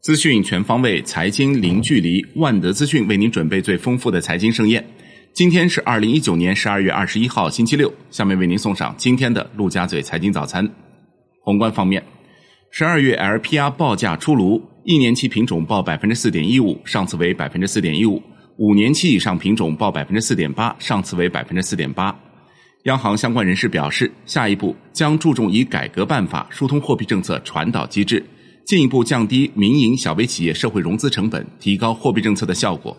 资讯全方位，财经零距离。万德资讯为您准备最丰富的财经盛宴。今天是二零一九年十二月二十一号，星期六。下面为您送上今天的陆家嘴财经早餐。宏观方面，十二月 LPR 报价出炉，一年期品种报百分之四点一五，上次为百分之四点一五；五年期以上品种报百分之四点八，上次为百分之四点八。央行相关人士表示，下一步将注重以改革办法疏通货币政策传导机制。进一步降低民营小微企业社会融资成本，提高货币政策的效果。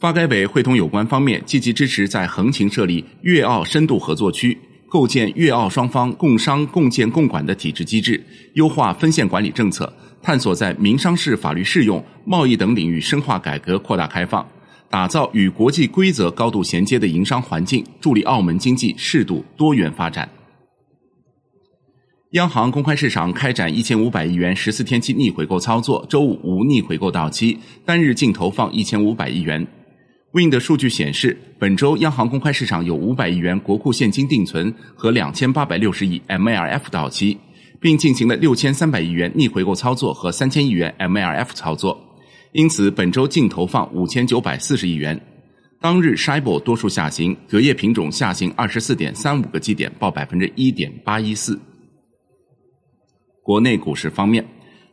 发改委会同有关方面积极支持在横琴设立粤澳深度合作区，构建粤澳双方共商共建共管的体制机制，优化分线管理政策，探索在民商事法律适用、贸易等领域深化改革扩大开放，打造与国际规则高度衔接的营商环境，助力澳门经济适度多元发展。央行公开市场开展一千五百亿元十四天期逆回购操作，周五无逆回购到期，单日净投放一千五百亿元。Wind 的数据显示，本周央行公开市场有五百亿元国库现金定存和两千八百六十亿 MLF 到期，并进行了六千三百亿元逆回购操作和三千亿元 MLF 操作，因此本周净投放五千九百四十亿元。当日 s h i b o 多数下行，隔夜品种下行二十四点三五个基点，报百分之一点八一四。国内股市方面，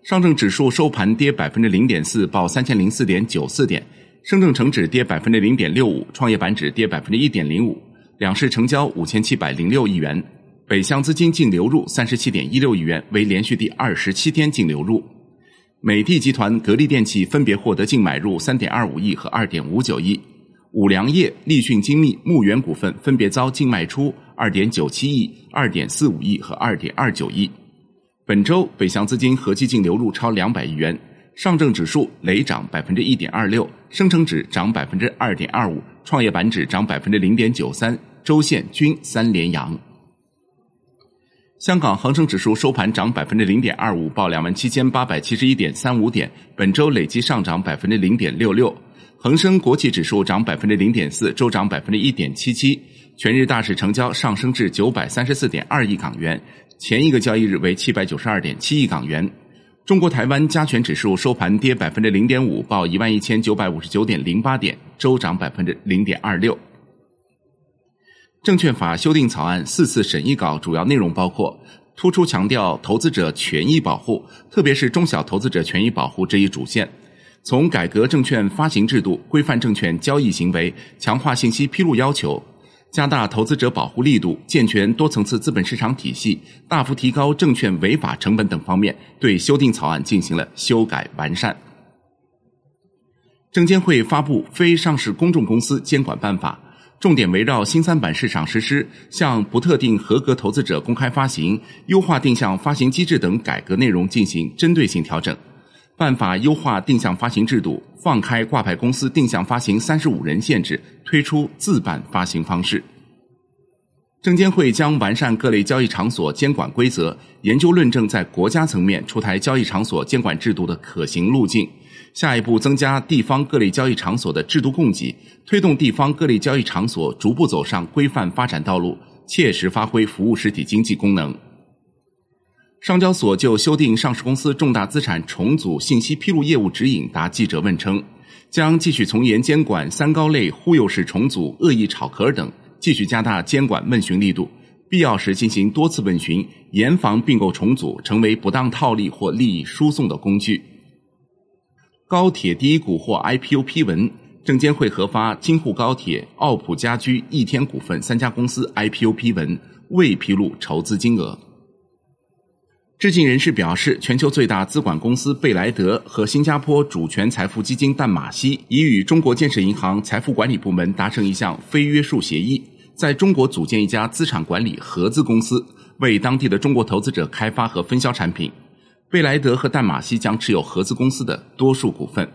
上证指数收盘跌百分之零点四，报三千零四点九四点；深证成指跌百分之零点六五，创业板指跌百分之一点零五。两市成交五千七百零六亿元，北向资金净流入三十七点一六亿元，为连续第二十七天净流入。美的集团、格力电器分别获得净买入三点二五亿和二点五九亿，五粮液、立讯精密、牧原股份分别遭净卖出二点九七亿、二点四五亿和二点二九亿。本周北向资金合计净流入超两百亿元，上证指数累涨百分之一点二六，深成指涨百分之二点二五，创业板指涨百分之零点九三，周线均三连阳。香港恒生指数收盘涨百分之零点二五，报两万七千八百七十一点三五点，本周累计上涨百分之零点六六。恒生国企指数涨百分之零点四，周涨百分之一点七七，全日大市成交上升至九百三十四点二亿港元。前一个交易日为七百九十二点七亿港元。中国台湾加权指数收盘跌百分之零点五，报一万一千九百五十九点零八点，周涨百分之零点二六。证券法修订草案四次审议稿主要内容包括：突出强调投资者权益保护，特别是中小投资者权益保护这一主线；从改革证券发行制度、规范证券交易行为、强化信息披露要求。加大投资者保护力度，健全多层次资本市场体系，大幅提高证券违法成本等方面，对修订草案进行了修改完善。证监会发布《非上市公众公司监管办法》，重点围绕新三板市场实施向不特定合格投资者公开发行、优化定向发行机制等改革内容进行针对性调整。办法优化定向发行制度，放开挂牌公司定向发行三十五人限制，推出自办发行方式。证监会将完善各类交易场所监管规则，研究论证在国家层面出台交易场所监管制度的可行路径。下一步增加地方各类交易场所的制度供给，推动地方各类交易场所逐步走上规范发展道路，切实发挥服务实体经济功能。上交所就修订上市公司重大资产重组信息披露业务指引答记者问称，将继续从严监管三高类忽悠式重组、恶意炒壳等，继续加大监管问询力度，必要时进行多次问询，严防并购重组成为不当套利或利益输送的工具。高铁第一股获 IPO 批文，证监会核发京沪高铁、奥普家居、易天股份三家公司 IPO 批文，未披露筹资金额。知情人士表示，全球最大资管公司贝莱德和新加坡主权财富基金淡马锡已与中国建设银行财富管理部门达成一项非约束协议，在中国组建一家资产管理合资公司，为当地的中国投资者开发和分销产品。贝莱德和淡马锡将持有合资公司的多数股份。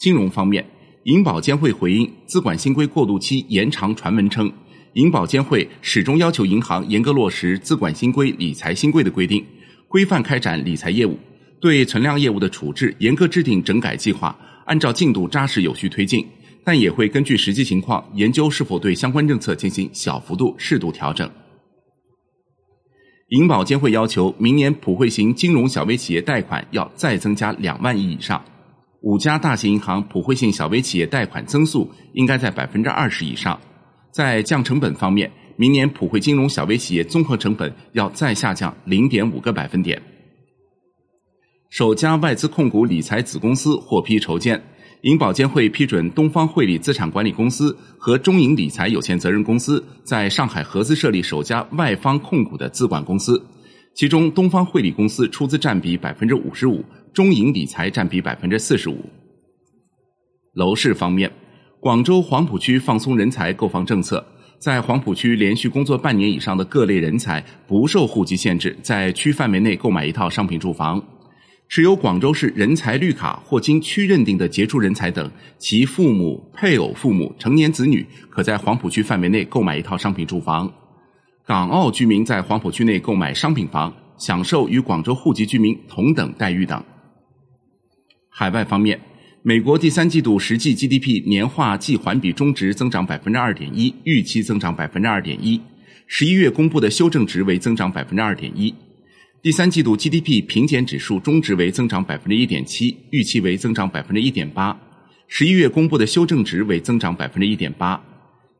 金融方面，银保监会回应资管新规过渡期延长传闻称。银保监会始终要求银行严格落实资管新规、理财新规的规定，规范开展理财业务；对存量业务的处置严格制定整改计划，按照进度扎实有序推进。但也会根据实际情况研究是否对相关政策进行小幅度、适度调整。银保监会要求明年普惠型金融小微企业贷款要再增加两万亿以上，五家大型银行普惠性小微企业贷款增速应该在百分之二十以上。在降成本方面，明年普惠金融小微企业综合成本要再下降零点五个百分点。首家外资控股理财子公司获批筹建。银保监会批准东方汇理资产管理公司和中银理财有限责任公司在上海合资设立首家外方控股的资管公司，其中东方汇理公司出资占比百分之五十五，中银理财占比百分之四十五。楼市方面，广州黄埔区放松人才购房政策，在黄埔区连续工作半年以上的各类人才不受户籍限制，在区范围内购买一套商品住房。持有广州市人才绿卡或经区认定的杰出人才等，其父母、配偶、父母、成年子女，可在黄埔区范围内购买一套商品住房。港澳居民在黄埔区内购买商品房，享受与广州户籍居民同等待遇等。海外方面，美国第三季度实际 GDP 年化季环比中值增长百分之二点一，预期增长百分之二点一。十一月公布的修正值为增长百分之二点一。第三季度 GDP 平减指数中值为增长百分之一点七，预期为增长百分之一点八。十一月公布的修正值为增长百分之一点八。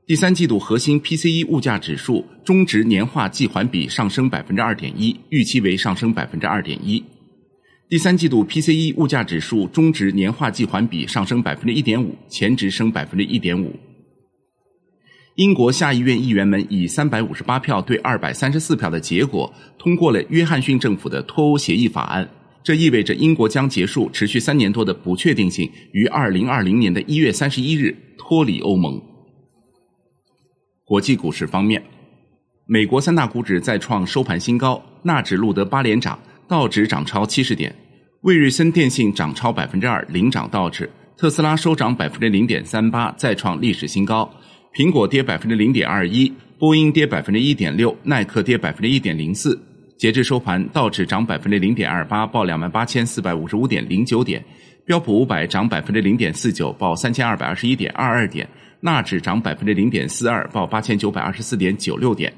第三季度核心 PCE 物价指数中值年化季环比上升百分之二点一，预期为上升百分之二点一。第三季度 PCE 物价指数中值年化季环比上升百分之一点五，前值升百分之一点五。英国下议院议员们以三百五十八票对二百三十四票的结果，通过了约翰逊政府的脱欧协议法案。这意味着英国将结束持续三年多的不确定性，于二零二零年的一月三十一日脱离欧盟。国际股市方面，美国三大股指再创收盘新高，纳指录得八连涨，道指涨超七十点，魏瑞森电信涨超百分之二，领涨道指。特斯拉收涨百分之零点三八，再创历史新高。苹果跌百分之零点二一，波音跌百分之一点六，耐克跌百分之一点零四。截至收盘，道指涨百分之零点二八，报两万八千四百五十五点零九点；标普五百涨百分之零点四九，报三千二百二十一点二二点；纳指涨百分之零点四二，报八千九百二十四点九六点。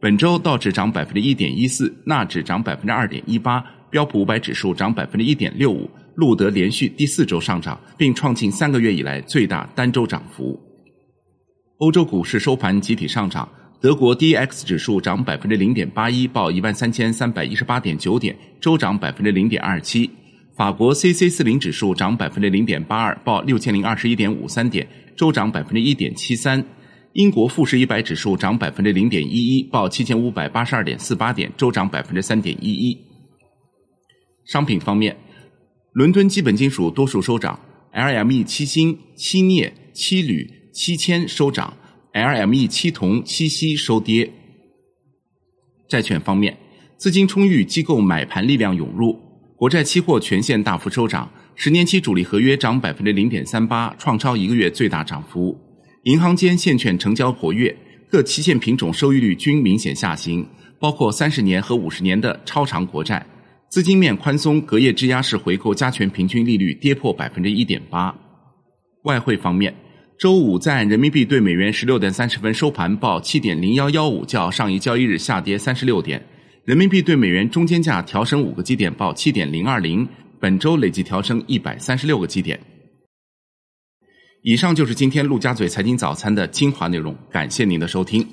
本周道指涨百分之一点一四，纳指涨百分之二点一八，标普五百指数涨百分之一点六五，录得连续第四周上涨，并创近三个月以来最大单周涨幅。欧洲股市收盘集体上涨，德国 D X 指数涨百分之零点八一，报一万三千三百一十八点九点，周涨百分之零点二七；法国 C C 四零指数涨百分之零点八二，报六千零二十一点五三点，周涨百分之一点七三；英国富时一百指数涨百分之零点一一，报七千五百八十二点四八点，周涨百分之三点一一。商品方面，伦敦基本金属多数收涨，L M E 七锌、七镍、七铝。七铅收涨，LME 七铜、七锡收跌。债券方面，资金充裕，机构买盘力量涌入，国债期货全线大幅收涨，十年期主力合约涨百分之零点三八，创超一个月最大涨幅。银行间现券成交活跃，各期限品种收益率均明显下行，包括三十年和五十年的超长国债。资金面宽松，隔夜质押式回购加权平均利率跌破百分之一点八。外汇方面。周五在人民币对美元十六点三十分收盘报七点零幺幺五，较上一交易日下跌三十六点。人民币对美元中间价调升五个基点，报七点零二零，本周累计调升一百三十六个基点。以上就是今天陆家嘴财经早餐的精华内容，感谢您的收听。